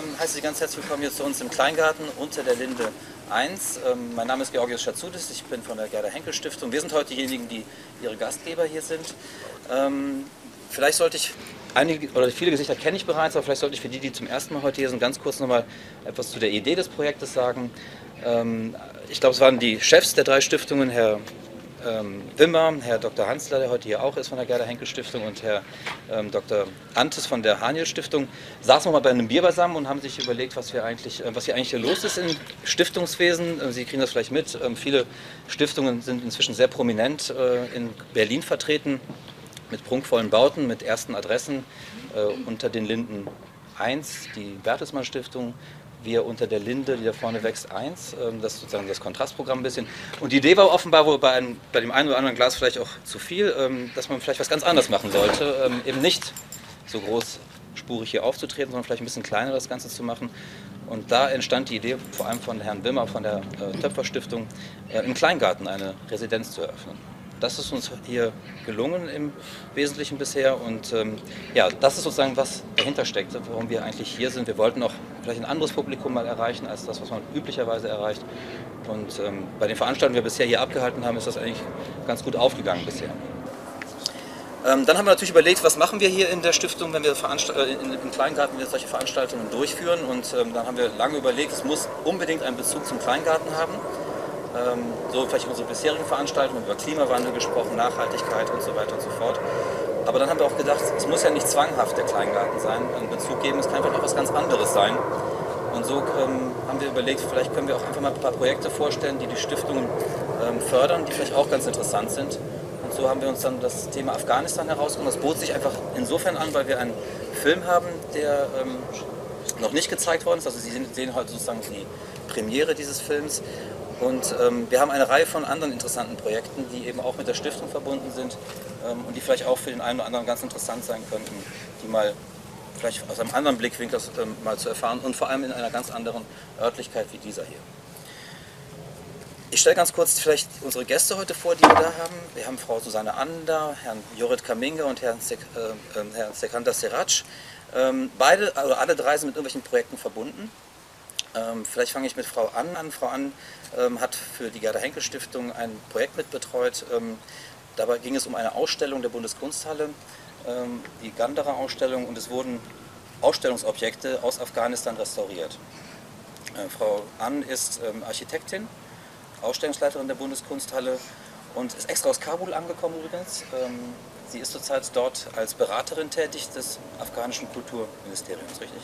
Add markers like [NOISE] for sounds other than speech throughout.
Ähm, heiße Sie ganz herzlich willkommen hier zu uns im Kleingarten unter der Linde 1. Ähm, mein Name ist Georgios Schatzudis, ich bin von der Gerda Henkel Stiftung. Wir sind heute diejenigen, die Ihre Gastgeber hier sind. Ähm, vielleicht sollte ich, einige oder viele Gesichter kenne ich bereits, aber vielleicht sollte ich für die, die zum ersten Mal heute hier sind, ganz kurz nochmal etwas zu der Idee des Projektes sagen. Ähm, ich glaube, es waren die Chefs der drei Stiftungen, Herr ähm, Wimmer, Herr Dr. Hansler, der heute hier auch ist von der Gerda Henkel Stiftung und Herr ähm, Dr. Antes von der Haniel Stiftung, saßen wir mal bei einem Bier beisammen und haben sich überlegt, was, wir eigentlich, äh, was hier eigentlich hier los ist im Stiftungswesen. Äh, Sie kriegen das vielleicht mit. Ähm, viele Stiftungen sind inzwischen sehr prominent äh, in Berlin vertreten mit prunkvollen Bauten, mit ersten Adressen äh, unter den Linden 1, die Bertelsmann Stiftung, wir unter der Linde, die da vorne wächst, 1. Ähm, das ist sozusagen das Kontrastprogramm ein bisschen. Und die Idee war offenbar wohl bei, einem, bei dem einen oder anderen Glas vielleicht auch zu viel, ähm, dass man vielleicht was ganz anderes machen sollte. Ähm, eben nicht so großspurig hier aufzutreten, sondern vielleicht ein bisschen kleiner das Ganze zu machen. Und da entstand die Idee, vor allem von Herrn Wimmer von der äh, Töpferstiftung, äh, im Kleingarten eine Residenz zu eröffnen. Das ist uns hier gelungen im Wesentlichen bisher und ähm, ja, das ist sozusagen, was dahinter steckt, warum wir eigentlich hier sind. Wir wollten auch vielleicht ein anderes Publikum mal erreichen als das, was man üblicherweise erreicht. Und ähm, bei den Veranstaltungen, die wir bisher hier abgehalten haben, ist das eigentlich ganz gut aufgegangen bisher. Ähm, dann haben wir natürlich überlegt, was machen wir hier in der Stiftung, wenn wir äh, in, im Kleingarten wir solche Veranstaltungen durchführen. Und ähm, dann haben wir lange überlegt, es muss unbedingt einen Bezug zum Kleingarten haben. Ähm, so vielleicht unsere bisherigen Veranstaltungen über Klimawandel gesprochen, Nachhaltigkeit und so weiter und so fort. Aber dann haben wir auch gedacht, es muss ja nicht zwanghaft der Kleingarten sein, einen Bezug geben, es kann einfach auch was ganz anderes sein. Und so ähm, haben wir überlegt, vielleicht können wir auch einfach mal ein paar Projekte vorstellen, die die Stiftungen ähm, fördern, die vielleicht auch ganz interessant sind. Und so haben wir uns dann das Thema Afghanistan herausgenommen. Das bot sich einfach insofern an, weil wir einen Film haben, der ähm, noch nicht gezeigt worden ist. Also Sie sehen heute sozusagen die Premiere dieses Films. Und ähm, wir haben eine Reihe von anderen interessanten Projekten, die eben auch mit der Stiftung verbunden sind ähm, und die vielleicht auch für den einen oder anderen ganz interessant sein könnten, die mal vielleicht aus einem anderen Blickwinkel ähm, mal zu erfahren und vor allem in einer ganz anderen Örtlichkeit wie dieser hier. Ich stelle ganz kurz vielleicht unsere Gäste heute vor, die wir da haben. Wir haben Frau Susanne Ander, Herrn Jorit Kaminga und Herrn, Sek äh, äh, Herrn Sekanda Serac. Ähm, beide, also alle drei sind mit irgendwelchen Projekten verbunden. Ähm, vielleicht fange ich mit Frau Ann an. Frau Ann ähm, hat für die Gerda Henkel Stiftung ein Projekt mitbetreut. Ähm, dabei ging es um eine Ausstellung der Bundeskunsthalle, ähm, die Gandara Ausstellung, und es wurden Ausstellungsobjekte aus Afghanistan restauriert. Äh, Frau Ann ist ähm, Architektin, Ausstellungsleiterin der Bundeskunsthalle und ist extra aus Kabul angekommen übrigens. Ähm, sie ist zurzeit dort als Beraterin tätig des afghanischen Kulturministeriums, richtig?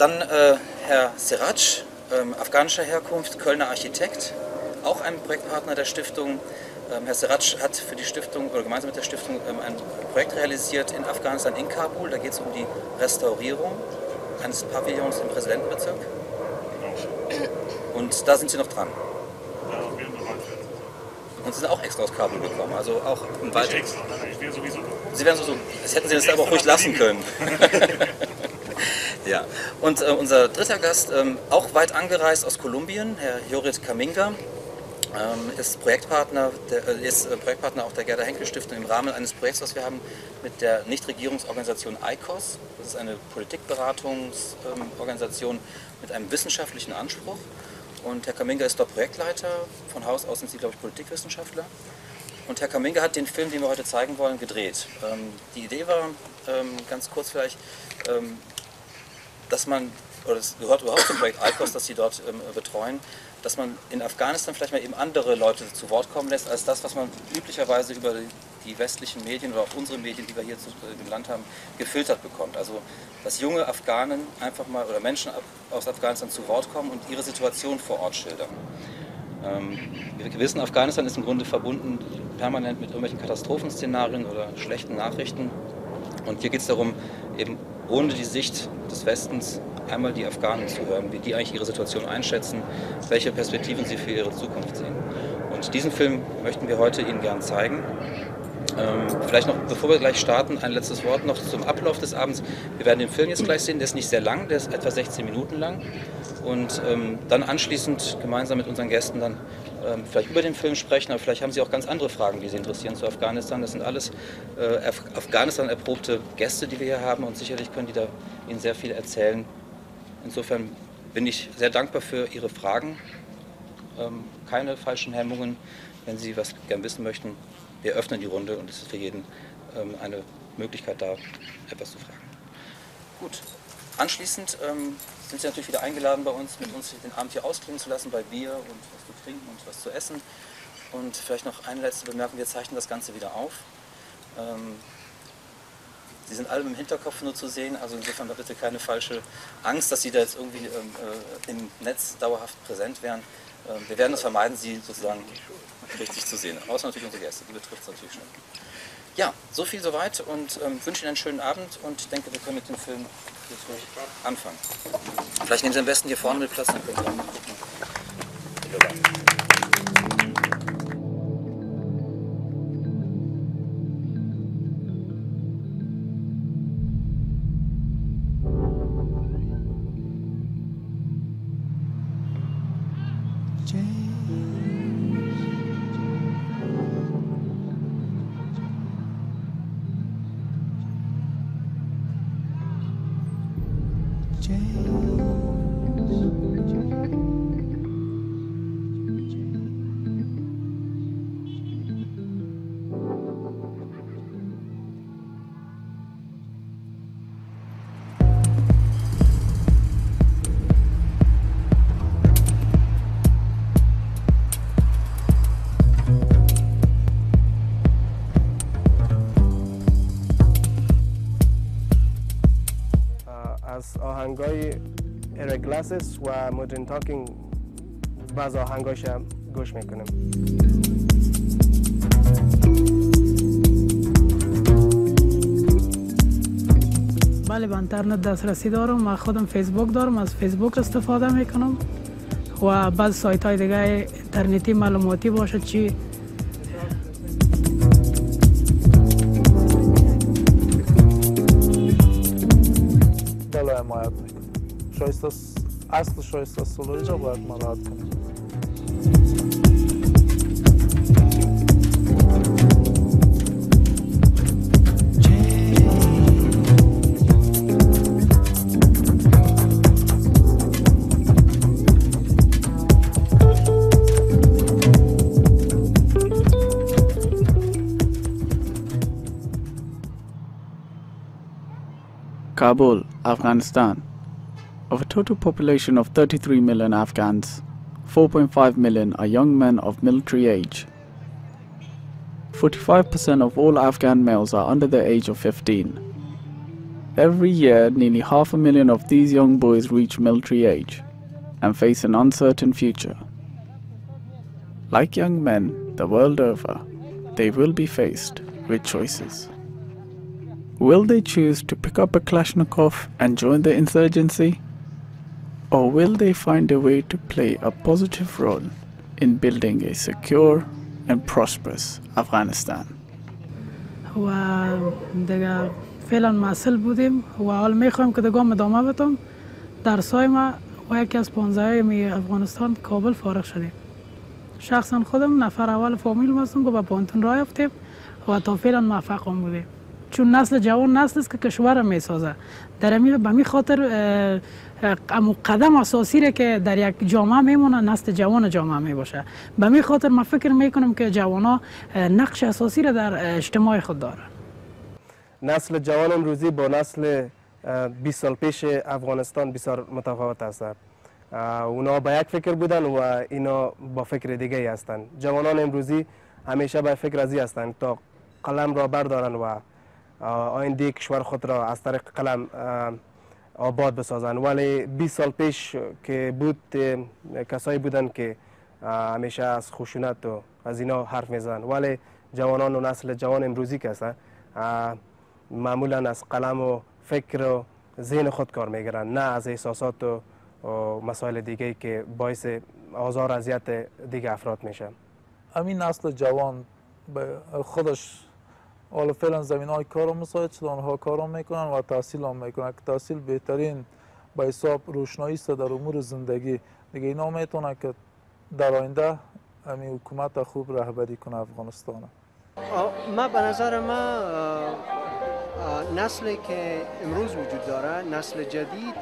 Dann äh, Herr Serac, ähm, afghanischer Herkunft, Kölner Architekt, auch ein Projektpartner der Stiftung. Ähm, Herr Serac hat für die Stiftung oder gemeinsam mit der Stiftung ähm, ein Projekt realisiert in Afghanistan, in Kabul. Da geht es um die Restaurierung eines Pavillons im Präsidentenbezirk. Und da sind Sie noch dran. Und Sie sind auch extra aus Kabul gekommen, also auch im Wald. extra, nein, ich wäre sowieso. Sie wären so, das hätten Sie das aber auch ruhig lassen können. [LAUGHS] Ja, und äh, unser dritter Gast, ähm, auch weit angereist aus Kolumbien, Herr Jorit Kaminga, ähm, ist, Projektpartner der, äh, ist äh, Projektpartner auch der Gerda Henkel Stiftung im Rahmen eines Projekts, was wir haben mit der Nichtregierungsorganisation ICOS. Das ist eine Politikberatungsorganisation ähm, mit einem wissenschaftlichen Anspruch. Und Herr Kaminga ist dort Projektleiter. Von Haus aus sind Sie, glaube ich, Politikwissenschaftler. Und Herr Kaminga hat den Film, den wir heute zeigen wollen, gedreht. Ähm, die Idee war, ähm, ganz kurz vielleicht, ähm, dass man, oder es gehört überhaupt zum Projekt ICOS, das sie dort ähm, betreuen, dass man in Afghanistan vielleicht mal eben andere Leute zu Wort kommen lässt, als das, was man üblicherweise über die westlichen Medien oder auch unsere Medien, die wir hier äh, im Land haben, gefiltert bekommt. Also, dass junge Afghanen einfach mal oder Menschen aus Afghanistan zu Wort kommen und ihre Situation vor Ort schildern. Ähm, wir wissen, Afghanistan ist im Grunde verbunden permanent mit irgendwelchen Katastrophenszenarien oder schlechten Nachrichten. Und hier geht es darum, eben ohne die Sicht des Westens einmal die Afghanen zu hören, wie die eigentlich ihre Situation einschätzen, welche Perspektiven sie für ihre Zukunft sehen. Und diesen Film möchten wir heute Ihnen gern zeigen. Ähm, vielleicht noch, bevor wir gleich starten, ein letztes Wort noch zum Ablauf des Abends. Wir werden den Film jetzt gleich sehen, der ist nicht sehr lang, der ist etwa 16 Minuten lang. Und ähm, dann anschließend gemeinsam mit unseren Gästen dann ähm, vielleicht über den Film sprechen, aber vielleicht haben Sie auch ganz andere Fragen, die Sie interessieren zu Afghanistan. Das sind alles äh, Afghanistan erprobte Gäste, die wir hier haben und sicherlich können die da Ihnen sehr viel erzählen. Insofern bin ich sehr dankbar für Ihre Fragen. Ähm, keine falschen Hemmungen. Wenn Sie was gern wissen möchten, wir öffnen die Runde und es ist für jeden ähm, eine Möglichkeit da, etwas zu fragen. Gut, anschließend ähm, sind Sie natürlich wieder eingeladen bei uns, mit uns den Abend hier ausklingen zu lassen bei Bier und was zu trinken und was zu essen. Und vielleicht noch eine letzte Bemerkung, wir zeichnen das Ganze wieder auf. Ähm, Sie sind alle im Hinterkopf nur zu sehen, also insofern bitte keine falsche Angst, dass Sie da jetzt irgendwie ähm, äh, im Netz dauerhaft präsent wären. Ähm, wir werden es vermeiden, Sie sozusagen richtig zu sehen. Außer natürlich unsere Gäste, die betrifft es natürlich schon. Ja, so viel soweit und ähm, wünsche Ihnen einen schönen Abend und denke, wir können mit dem Film jetzt ruhig anfangen. Vielleicht nehmen Sie am besten hier vorne mit Platz, dann können Sie auch mal gucken. change. آهنگای ایگلسیاس و Modern Talking بعض آهنگاش هم گوش می‌کنم. بله به اینترنت دسترسی دارم من خودم فیسبوک دارم. از فیسبوک استفاده می‌کنم. و بعض سایت های دیگه اینترنتی معلوماتی باشه چی sa arslı sa solarıca bırakma rahatım. Kabul, Afghanistan Of a total population of 33 million Afghans, 4.5 million are young men of military age. 45% of all Afghan males are under the age of 15. Every year, nearly half a million of these young boys reach military age and face an uncertain future. Like young men the world over, they will be faced with choices. Will they choose to pick up a Kalashnikov and join the insurgency? Or will they find a way to play a positive role in building a secure and prosperous Afghanistan? و دیگه فعلا مسئول بودیم و حال میخوایم که دیگه ادامه بدم درسای ما و یکی از پانزه می افغانستان کابل فارغ شدیم شخصا خودم نفر اول فامیل هستم که به پانتون راه افتیم و تا فعلا موفق هم بودیم چون نسل جوان نسل است که کشور می سازه در امی به می خاطر امو قدم اساسی را که در یک جامعه میمونه نسل جوان جامعه می باشه به می خاطر ما فکر می کنم که ها نقش اساسی را در اجتماع خود دارن نسل جوان امروزی با نسل 20 سال پیش افغانستان بسیار متفاوت است. اونا با یک فکر بودن و اینا با فکر دیگه هستند جوانان امروزی همیشه به فکر ازی هستند تا قلم را بردارن و آینده کشور خود را از طریق قلم آباد بسازن ولی 20 سال پیش که بود کسایی بودن که همیشه از خشونت و از اینا حرف می‌زنن ولی جوانان و نسل جوان امروزی که معمولا از قلم و فکر و ذهن خود کار می‌گیرن نه از احساسات و مسائل دیگه که باعث آزار اذیت دیگه افراد میشه. همین نسل جوان به خودش حالا فعلا زمین های کار مساعد شده آنها کار می‌کنن و تحصیل هم می‌کنن. که تحصیل بهترین به حساب روشنایی است در امور زندگی دیگه اینا می‌تونه که در آینده همین حکومت خوب رهبری کنه افغانستان. ما به نظر ما نسلی که امروز وجود داره نسل جدید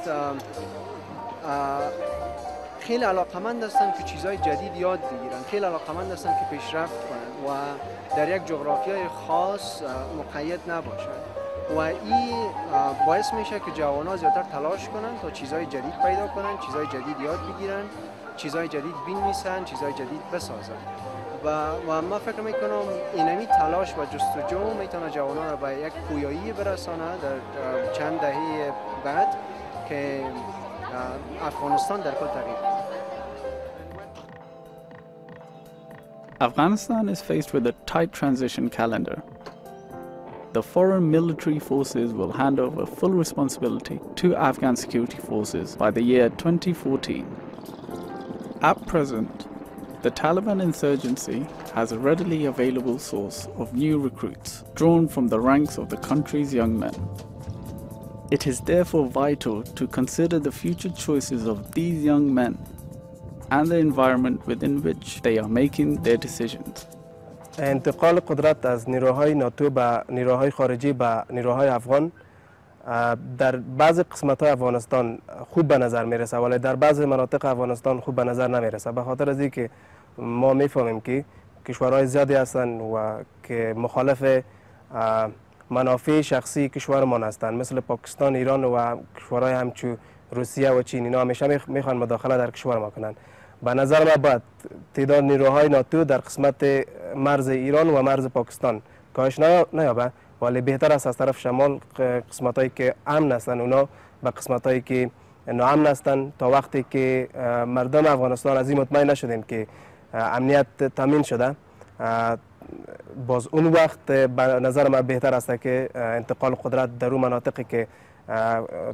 خیلی علاقمند هستند که چیزهای جدید یاد بگیرن. خیلی علاقمند هستند که پیشرفت کنند و در یک جغرافیای خاص مقید نباشند و این باعث میشه که جوان زیادتر تلاش کنند تا چیزهای جدید پیدا کنند چیزهای جدید یاد بگیرن چیزهای جدید بینویسن چیزهای جدید بسازن. و, و ما فکر می‌کنم اینمی تلاش و جستجو می‌تونه جوانان را به یک پویایی برسانه در چند دهه بعد که افغانستان در کل تغییر Afghanistan is faced with a tight transition calendar. The foreign military forces will hand over full responsibility to Afghan security forces by the year 2014. At present, the Taliban insurgency has a readily available source of new recruits drawn from the ranks of the country's young men. It is therefore vital to consider the future choices of these young men and the environment within which they are making their decisions. انتقال قدرت از نیروهای ناتو به نیروهای خارجی به نیروهای افغان در بعض قسمت های افغانستان خوب به نظر می‌رسه ولی در بعض مناطق افغانستان خوب به نظر نمی‌رسه به خاطر از که ما می‌فهمیم که کشورهای زیادی هستند و که مخالف منافع شخصی کشورمان هستند مثل پاکستان ایران و کشورهای همچو روسیه و چین اینا همیشه می‌خوان مداخله در کشور ما کنند به نظر ما باید تعداد نیروهای ناتو در قسمت مرز ایران و مرز پاکستان کاهش نیابه. ولی بهتر است از طرف شمال قسمت هایی که امن هستند اونا به قسمت هایی که ناامن هستند تا وقتی که مردم افغانستان از این مطمئن نشدیم که امنیت تامین شده باز اون وقت به نظر من بهتر است که انتقال قدرت در اون مناطقی که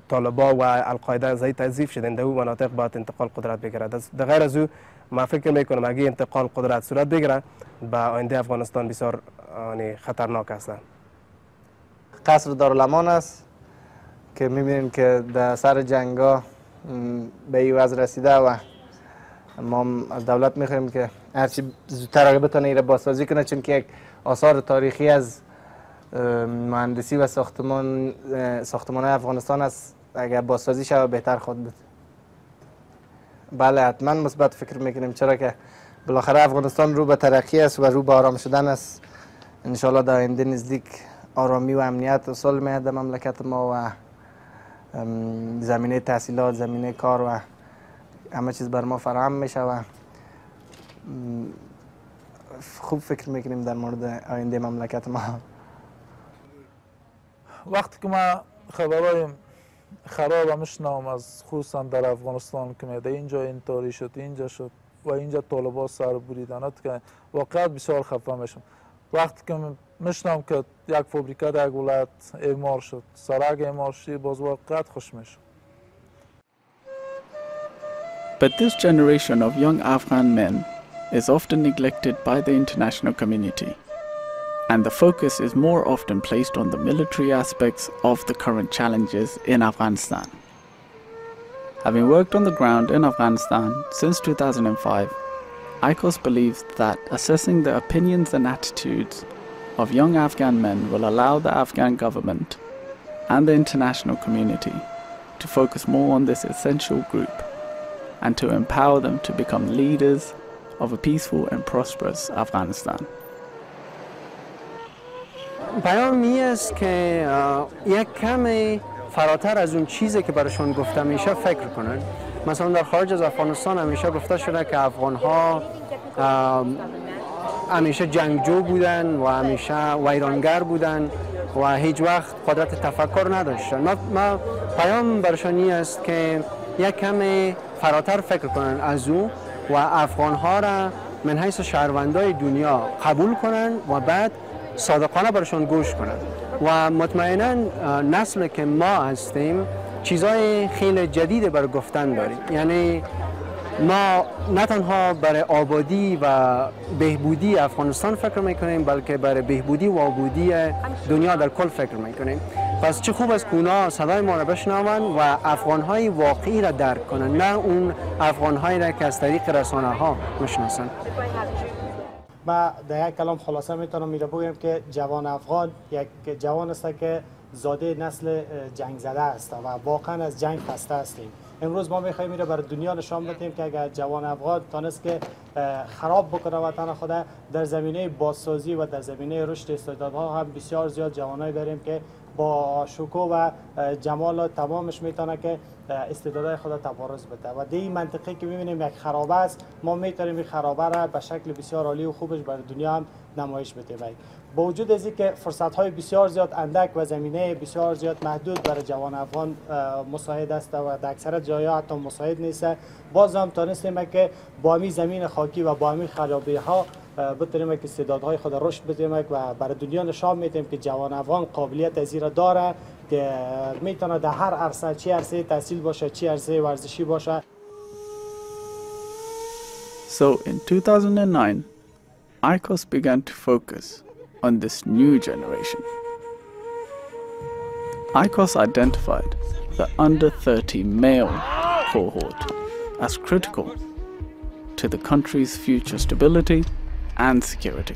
طالبا و القاعده زی تضیف شدن در اون مناطق باید انتقال قدرت بگیره در غیر از او ما فکر می‌کنم اگه انتقال قدرت صورت بگیره به آینده افغانستان بسیار خطرناک است. قصر دارالمان است که می‌بینیم که در سر جنگا به این وضع رسیده و ما از دولت می‌خوایم که هرچی زودتر اگه بتونه ایره بازسازی کنه چون که یک آثار تاریخی از مهندسی و ساختمان ساختمان افغانستان است. اگر بازسازی شود بهتر خود بود. بله حتما مثبت فکر می‌کنیم. چرا که بالاخره افغانستان رو به ترقی است و رو به آرام شدن است. انشالله در آینده نزدیک آرامی و امنیت اصول میاد در مملکت ما و زمینه تحصیلات زمینه کار و همه چیز بر ما فراهم میشه و خوب فکر می‌کنیم در مورد آینده مملکت ما. وقتی که ما خبرهای خراب میشنم از خصوصا در افغانستان که میده اینجا این شد اینجا شد و اینجا طالبا سر بریدن که واقعا بسیار خفه میشم وقتی که میشنم که یک فابریکه در یک ولایت اعمار شد سرک اعمار شد باز واقعا خوش میشم But this generation of young Afghan men is often neglected by the international community, and the focus is more often placed on the military aspects of the current challenges in Afghanistan. Having worked on the ground in Afghanistan since 2005, ICOS believes that assessing the opinions and attitudes of young Afghan men will allow the Afghan government and the international community to focus more on this essential group and to empower them to become leaders of a peaceful and prosperous Afghanistan. پیام می است که یک کم فراتر از اون چیزی که براشون گفته میشه فکر کنن. مثلا در خارج از افغانستان همیشه گفته شده که افغان ها همیشه جنگجو بودن و همیشه ویرانگر بودن و هیچ وقت قدرت تفکر نداشتن. ما, ما پیام برشانی است که یک کم فراتر فکر کنن از او و افغان ها را من حیث شهروندای دنیا قبول کنن و بعد صادقانه برشان گوش کنن. و مطمئنا نسل که ما هستیم چیزای خیلی جدید بر گفتن داریم. یعنی ما نه تنها برای آبادی و بهبودی افغانستان فکر می‌کنیم بلکه برای بهبودی و آبادی دنیا در کل فکر می‌کنیم. پس چه خوب است که اونا صدای ما را بشنون و افغان های واقعی را درک کنند نه اون افغان هایی را که از طریق رسانه ها می‌شناسند ما در یک کلام خلاصه می‌تونم میره بگویم که جوان افغان یک جوان است که زاده نسل جنگ زده است و واقعا از جنگ خسته هستیم. امروز ما می‌خوایم میره بر دنیا نشان بدیم که اگر جوان افغان تانست که خراب بکنه وطن خود در زمینه بازسازی و در زمینه رشد استعدادها هم بسیار زیاد جوانایی داریم که با شکو و جمال تمامش می‌تونه که استعدادهای خود تبارز بده. و دی منطقه که می‌بینیم یک خرابه است. ما می‌تونیم این خرابه را به شکل بسیار عالی و خوبش بر دنیا هم نمایش بدیم. با وجود از که فرصت های بسیار زیاد اندک و زمینه بسیار زیاد محدود برای جوان افغان مساعد است و در اکثر جایا حتی مساعد نیست. باز هم تانستیم که با همی زمین خاکی و با همی خرابی ها بتونیم که استعدادهای خود رشد بدیم و برای دنیا نشان میدیم که جوان افغان قابلیت از داره که می‌تونه در هر عرصه چی عرصه تحصیل باشه چی عرصه ورزشی باشه So in 2009, ICOS began to focus on this new generation. ICOS identified the under 30 male cohort as critical to the country's future stability security.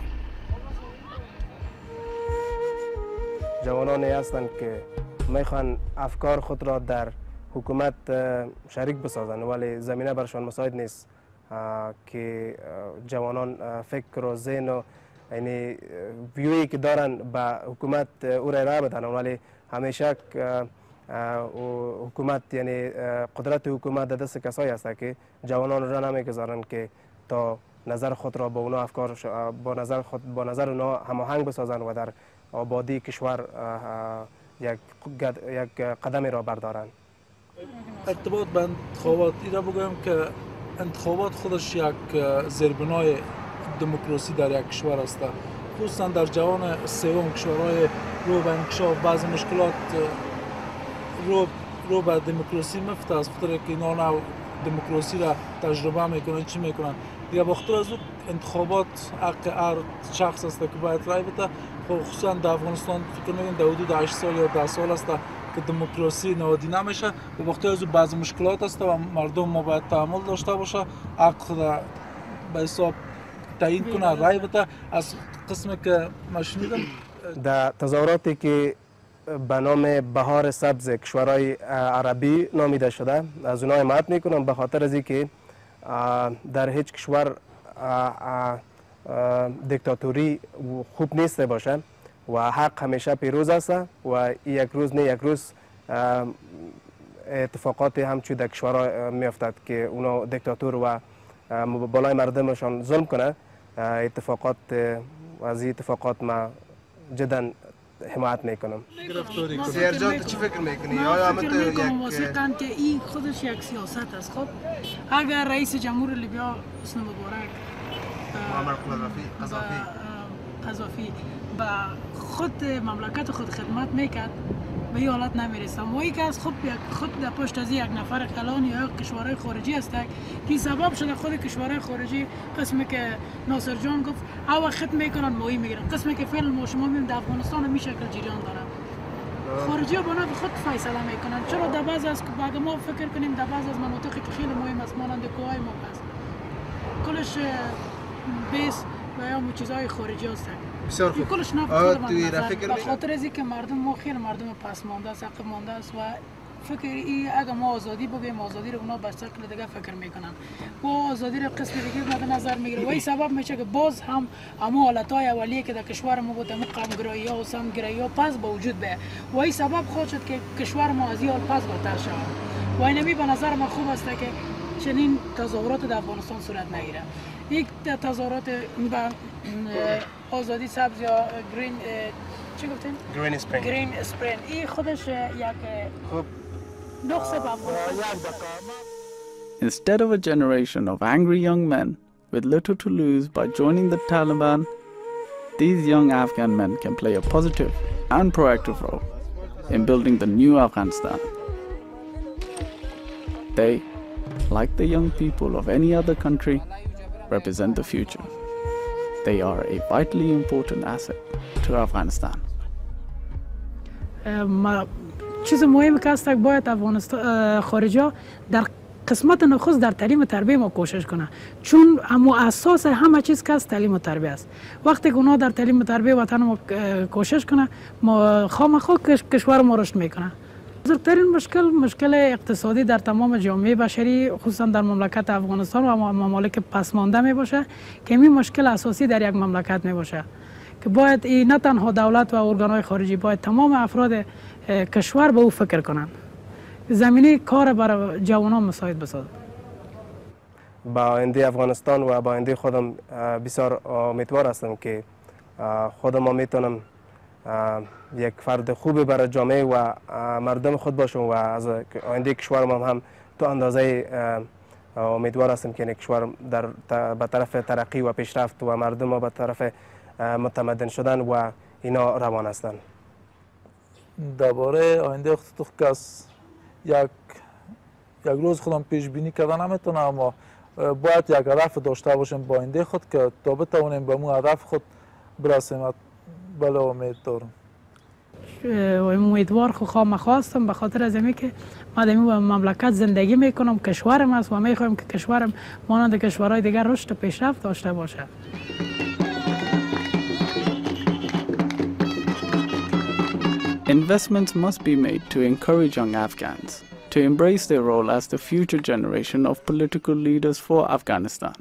جوانانی هستند که می‌خوان افکار خود را در حکومت شریک بسازند ولی زمینه برشان مساعد نیست که جوانان فکر و ذهن و یعنی ویوی که دارن به حکومت او را ارائه بدن ولی همیشه حکومت یعنی قدرت حکومت دست کسایی است که جوانان را نمی‌گذارن که تا نظر خود را با اونا افکار با نظر خود با نظر اونا هماهنگ بسازن و در آبادی کشور یک یک قدمی را بردارند. ارتباط به انتخابات را بگویم که انتخابات خودش یک زیربنای دموکراسی در یک کشور است. خصوصا در جوان سوم کشورهای رو به انکشاف بعض مشکلات رو رو به دموکراسی مفته از خاطر که اینا دموکراسی را تجربه می‌کنن چی می‌کنن؟ دیگه باختر از انتخابات حق هر شخص است که باید رای بده خب خصوصا در افغانستان فکر می‌کنم در حدود 8 سال یا 10 سال است که دموکراسی نوادی نمیشه و وقتی از بعض مشکلات است و مردم ما باید تحمل داشته باشه حق را به حساب تعیین کنه رای بده از قسمی که ما شنیدم در تظاهراتی که به نام بهار سبز کشورهای عربی نامیده شده از اونها حمایت می‌کنم به خاطر از اینکه در هیچ کشور دیکتاتوری خوب نیست باشه و حق همیشه پیروز است و یک روز نه یک روز اتفاقات همچون در کشورها میافتد که اونا دیکتاتور و بالای مردمشان ظلم کنه. اتفاقات از این اتفاقات ما جدا حمایت می‌کنم. سیرجان چی فکر می‌کنی؟ یا فکر می‌کنم که این خودش یک سیاست است. خب اگر رئیس جمهور لیبیا حسن مبارک معمر قذافی قذافی. به خود مملکت خود خدمت می‌کرد. به این حالت نمی‌رسم و که از خود خود در پشت از یک نفر کلان یا کشورهای خارجی است که سبب شده خود کشورهای خارجی قسمی که ناصر جان گفت او وقت می‌کنن مایی می‌گیرن. قسمی که فعل ما شما می‌بینیم در افغانستان می شکل جریان داره. خارجی ها با خود فیصله می‌کنن. چرا در بعض از بعد ما فکر کنیم در بعض از مناطقی که خیلی مهم است مانند کوهای ما هست. کلش بیس و یا چیزهای خارجی هستن. بسیار خوب. کلش نفت به خاطر از که مردم ما خیلی مردم پس مانده است عقب مانده است و فکر ای اگه ما آزادی بگیم آزادی رو اونا به شکل دیگه فکر می‌کنن. و آزادی رو قسم دیگه مد نظر می‌گیره. و این سبب میشه که باز هم همو حالت های اولیه که در کشور ما بوده مقام گرایی ها و سم گرایی ها پس به وجود به. و این سبب خود شد که کشور ما از حال پس بدتر شود و اینمی به نظر من خوب است که چنین تظاهرات در افغانستان صورت نگیره. یک تظاهرات آزادی سبز یا گرین چی گفتیم؟ گرین اسپرین گرین اسپرین این خودش یک خب نقص به افغانستان Instead of a generation of angry young men with little to lose by joining the Taliban, these young Afghan men can play a positive and proactive role in building the new Afghanistan. They, like the young people of any other country, represent the future. They are a vitally important asset to Afghanistan. ما چیز مهمی که هست باید افغانستان خارجی ها در قسمت نخست در تعلیم و تربیه ما کوشش کنه چون اما اساس همه چیز که است تعلیم و تربیه است وقتی که اونا در تعلیم و تربیه وطن ما اه، کوشش کنه ما خامخا کش- کشور ما رشد میکنه بزرگترین مشکل مشکل اقتصادی در تمام جامعه بشری خصوصا در مملکت افغانستان و ممالک پسمانده می باشه که این مشکل اساسی در یک مملکت می باشه که باید این نه تنها دولت و ارگانهای خارجی باید تمام افراد کشور به او فکر کنند. زمینه کار برای جوانان مساعد بسازد. با آینده افغانستان و با آینده خودم بسیار امیدوار هستم که خودم می‌تونم یک فرد خوبی برای جامعه و مردم خود باشم و از آینده کشورم هم, هم تو اندازه امیدوار هستم که کشور در به طرف ترقی و پیشرفت و مردم ما به طرف متمدن شدن و اینا روان هستند درباره آینده خود کس یک یک روز خودم پیش بینی کردن نمی‌تونه اما باید یک هدف داشته باشیم با آینده خود که تا بتوانیم به مو هدف خود برسیم. بله امید دارم امیدوار خو خواهم هستم به خاطر از اینکه که ما در مملکت زندگی می‌کنم کشورم است و می‌خوایم که کشورم مانند کشورهای دیگر رشد و پیشرفت داشته باشه Investments must be made to encourage young Afghans to embrace their role as the future generation of political leaders for Afghanistan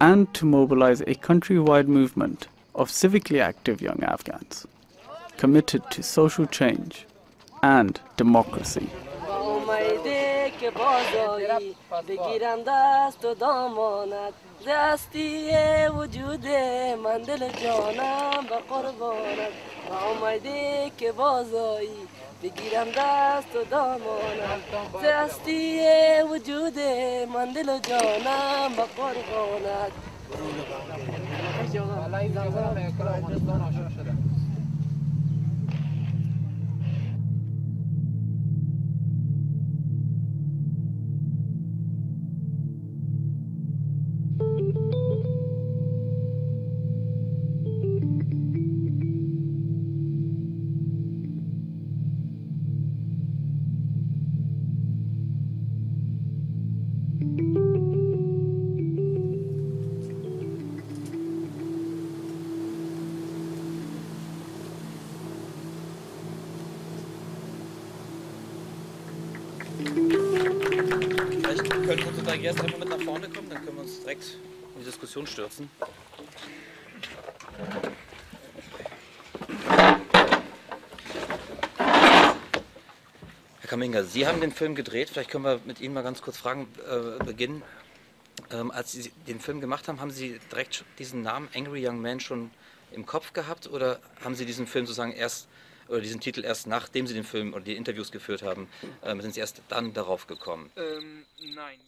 and to mobilize a countrywide movement of civically active young Afghans committed to social change and democracy. اومده که بازایی بگیرم دست و دامانت دستی وجود من دل جانم به قربانت Alaiza, acolo, acolo, mă, nu știu. Gäste einfach mit nach vorne kommen, dann können wir uns direkt in die Diskussion stürzen. Herr Kaminga, Sie haben den Film gedreht. Vielleicht können wir mit Ihnen mal ganz kurz fragen, äh, beginnen. Ähm, als Sie den Film gemacht haben, haben Sie direkt diesen Namen Angry Young Man schon im Kopf gehabt oder haben Sie diesen Film sozusagen erst oder diesen Titel erst nachdem Sie den Film oder die Interviews geführt haben, ähm, sind Sie erst dann darauf gekommen? Ähm, nein.